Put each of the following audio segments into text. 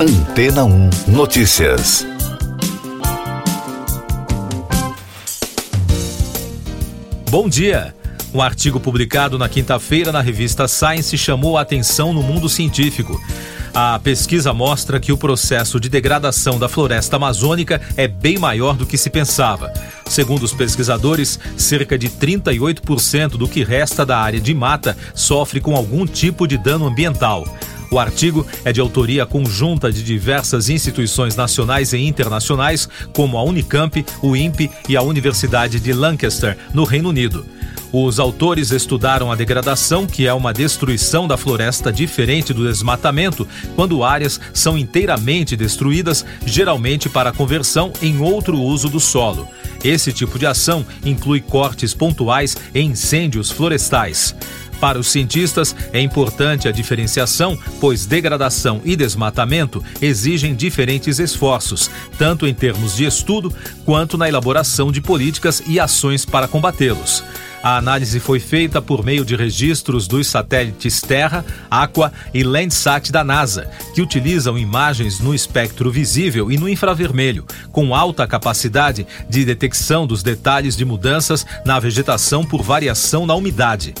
Antena 1 Notícias. Bom dia. Um artigo publicado na quinta-feira na revista Science chamou a atenção no mundo científico. A pesquisa mostra que o processo de degradação da floresta amazônica é bem maior do que se pensava. Segundo os pesquisadores, cerca de 38% do que resta da área de mata sofre com algum tipo de dano ambiental. O artigo é de autoria conjunta de diversas instituições nacionais e internacionais, como a Unicamp, o INPE e a Universidade de Lancaster, no Reino Unido. Os autores estudaram a degradação, que é uma destruição da floresta diferente do desmatamento, quando áreas são inteiramente destruídas, geralmente para conversão em outro uso do solo. Esse tipo de ação inclui cortes pontuais e incêndios florestais. Para os cientistas, é importante a diferenciação, pois degradação e desmatamento exigem diferentes esforços, tanto em termos de estudo quanto na elaboração de políticas e ações para combatê-los. A análise foi feita por meio de registros dos satélites Terra, Aqua e Landsat da NASA, que utilizam imagens no espectro visível e no infravermelho, com alta capacidade de detecção dos detalhes de mudanças na vegetação por variação na umidade.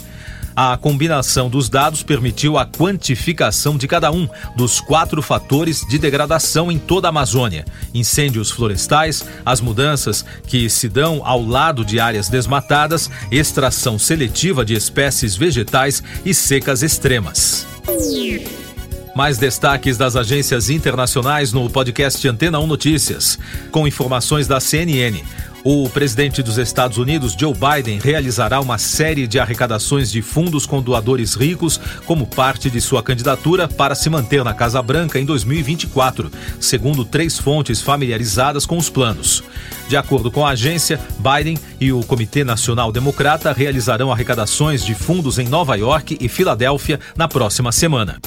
A combinação dos dados permitiu a quantificação de cada um dos quatro fatores de degradação em toda a Amazônia: incêndios florestais, as mudanças que se dão ao lado de áreas desmatadas, extração seletiva de espécies vegetais e secas extremas. Mais destaques das agências internacionais no podcast Antena 1 Notícias, com informações da CNN. O presidente dos Estados Unidos, Joe Biden, realizará uma série de arrecadações de fundos com doadores ricos como parte de sua candidatura para se manter na Casa Branca em 2024, segundo três fontes familiarizadas com os planos. De acordo com a agência, Biden e o Comitê Nacional Democrata realizarão arrecadações de fundos em Nova York e Filadélfia na próxima semana.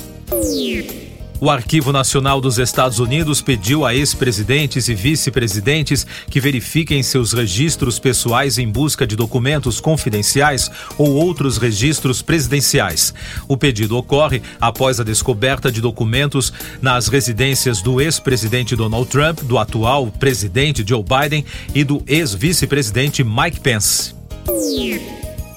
O Arquivo Nacional dos Estados Unidos pediu a ex-presidentes e vice-presidentes que verifiquem seus registros pessoais em busca de documentos confidenciais ou outros registros presidenciais. O pedido ocorre após a descoberta de documentos nas residências do ex-presidente Donald Trump, do atual presidente Joe Biden e do ex-vice-presidente Mike Pence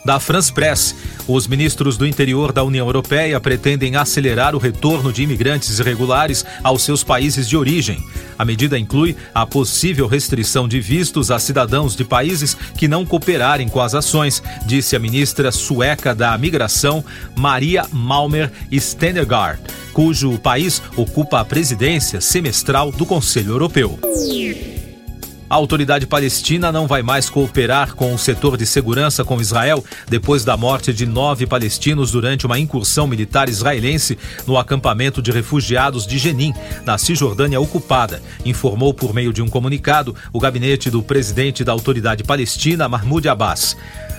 da France Press. Os ministros do interior da União Europeia pretendem acelerar o retorno de imigrantes irregulares aos seus países de origem. A medida inclui a possível restrição de vistos a cidadãos de países que não cooperarem com as ações, disse a ministra sueca da Migração, Maria Malmer Stendergaard, cujo país ocupa a presidência semestral do Conselho Europeu. A autoridade palestina não vai mais cooperar com o setor de segurança com Israel depois da morte de nove palestinos durante uma incursão militar israelense no acampamento de refugiados de Jenin, na Cisjordânia ocupada, informou por meio de um comunicado o gabinete do presidente da autoridade palestina, Mahmoud Abbas.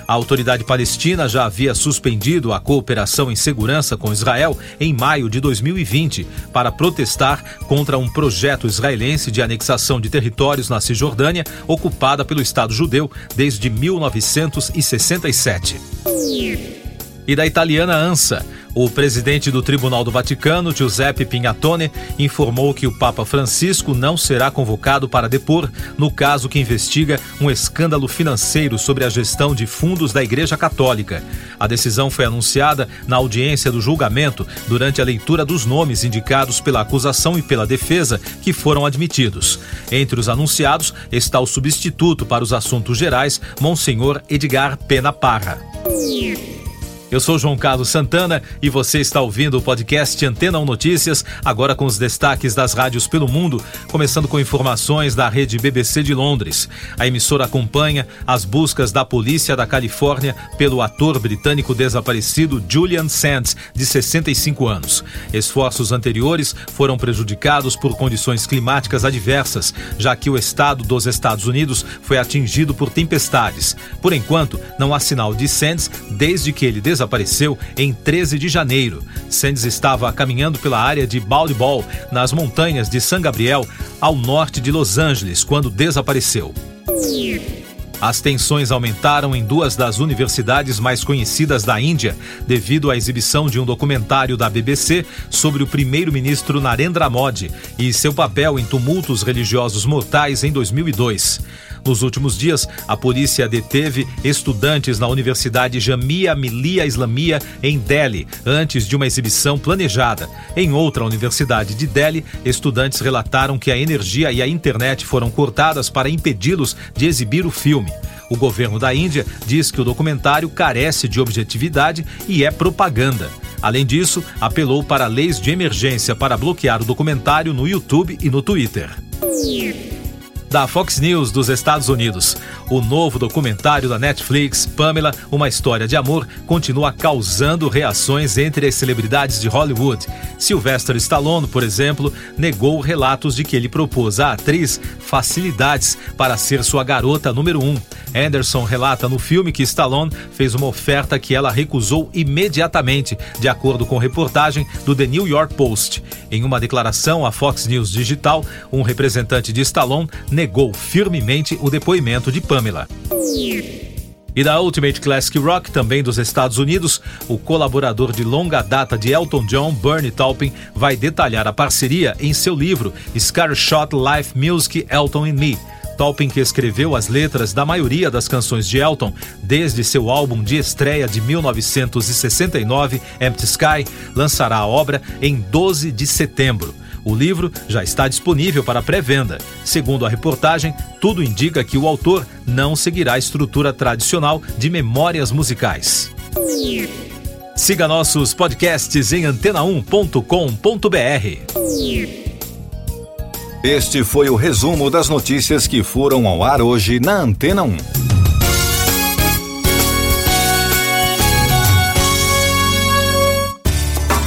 A autoridade palestina já havia suspendido a cooperação em segurança com Israel em maio de 2020 para protestar contra um projeto israelense de anexação de territórios na Cisjordânia, ocupada pelo Estado judeu desde 1967. E da italiana ANSA. O presidente do Tribunal do Vaticano, Giuseppe Pignatone, informou que o Papa Francisco não será convocado para depor no caso que investiga um escândalo financeiro sobre a gestão de fundos da Igreja Católica. A decisão foi anunciada na audiência do julgamento durante a leitura dos nomes indicados pela acusação e pela defesa que foram admitidos. Entre os anunciados está o substituto para os assuntos gerais, Monsenhor Edgar Pena Parra. Eu sou João Carlos Santana e você está ouvindo o podcast Antena 1 Notícias, agora com os destaques das rádios pelo mundo, começando com informações da rede BBC de Londres. A emissora acompanha as buscas da polícia da Califórnia pelo ator britânico desaparecido Julian Sands, de 65 anos. Esforços anteriores foram prejudicados por condições climáticas adversas, já que o estado dos Estados Unidos foi atingido por tempestades. Por enquanto, não há sinal de Sands desde que ele desapareceu em 13 de janeiro. Sands estava caminhando pela área de Baldwin, nas montanhas de San Gabriel, ao norte de Los Angeles, quando desapareceu. As tensões aumentaram em duas das universidades mais conhecidas da Índia, devido à exibição de um documentário da BBC sobre o primeiro-ministro Narendra Modi e seu papel em tumultos religiosos mortais em 2002. Nos últimos dias, a polícia deteve estudantes na Universidade Jamia Millia Islamia em Delhi, antes de uma exibição planejada. Em outra universidade de Delhi, estudantes relataram que a energia e a internet foram cortadas para impedi-los de exibir o filme. O governo da Índia diz que o documentário carece de objetividade e é propaganda. Além disso, apelou para leis de emergência para bloquear o documentário no YouTube e no Twitter da Fox News dos Estados Unidos. O novo documentário da Netflix, Pamela, uma história de amor, continua causando reações entre as celebridades de Hollywood. Sylvester Stallone, por exemplo, negou relatos de que ele propôs à atriz facilidades para ser sua garota número um. Anderson relata no filme que Stallone fez uma oferta que ela recusou imediatamente, de acordo com reportagem do The New York Post. Em uma declaração à Fox News Digital, um representante de Stallone negou firmemente o depoimento de Pamela. E da Ultimate Classic Rock, também dos Estados Unidos, o colaborador de longa data de Elton John, Bernie Taupin, vai detalhar a parceria em seu livro Shot Life Music Elton and Me Taupin, que escreveu as letras da maioria das canções de Elton desde seu álbum de estreia de 1969, Empty Sky, lançará a obra em 12 de setembro. O livro já está disponível para pré-venda. Segundo a reportagem, tudo indica que o autor não seguirá a estrutura tradicional de memórias musicais. Siga nossos podcasts em antena1.com.br. Este foi o resumo das notícias que foram ao ar hoje na Antena 1.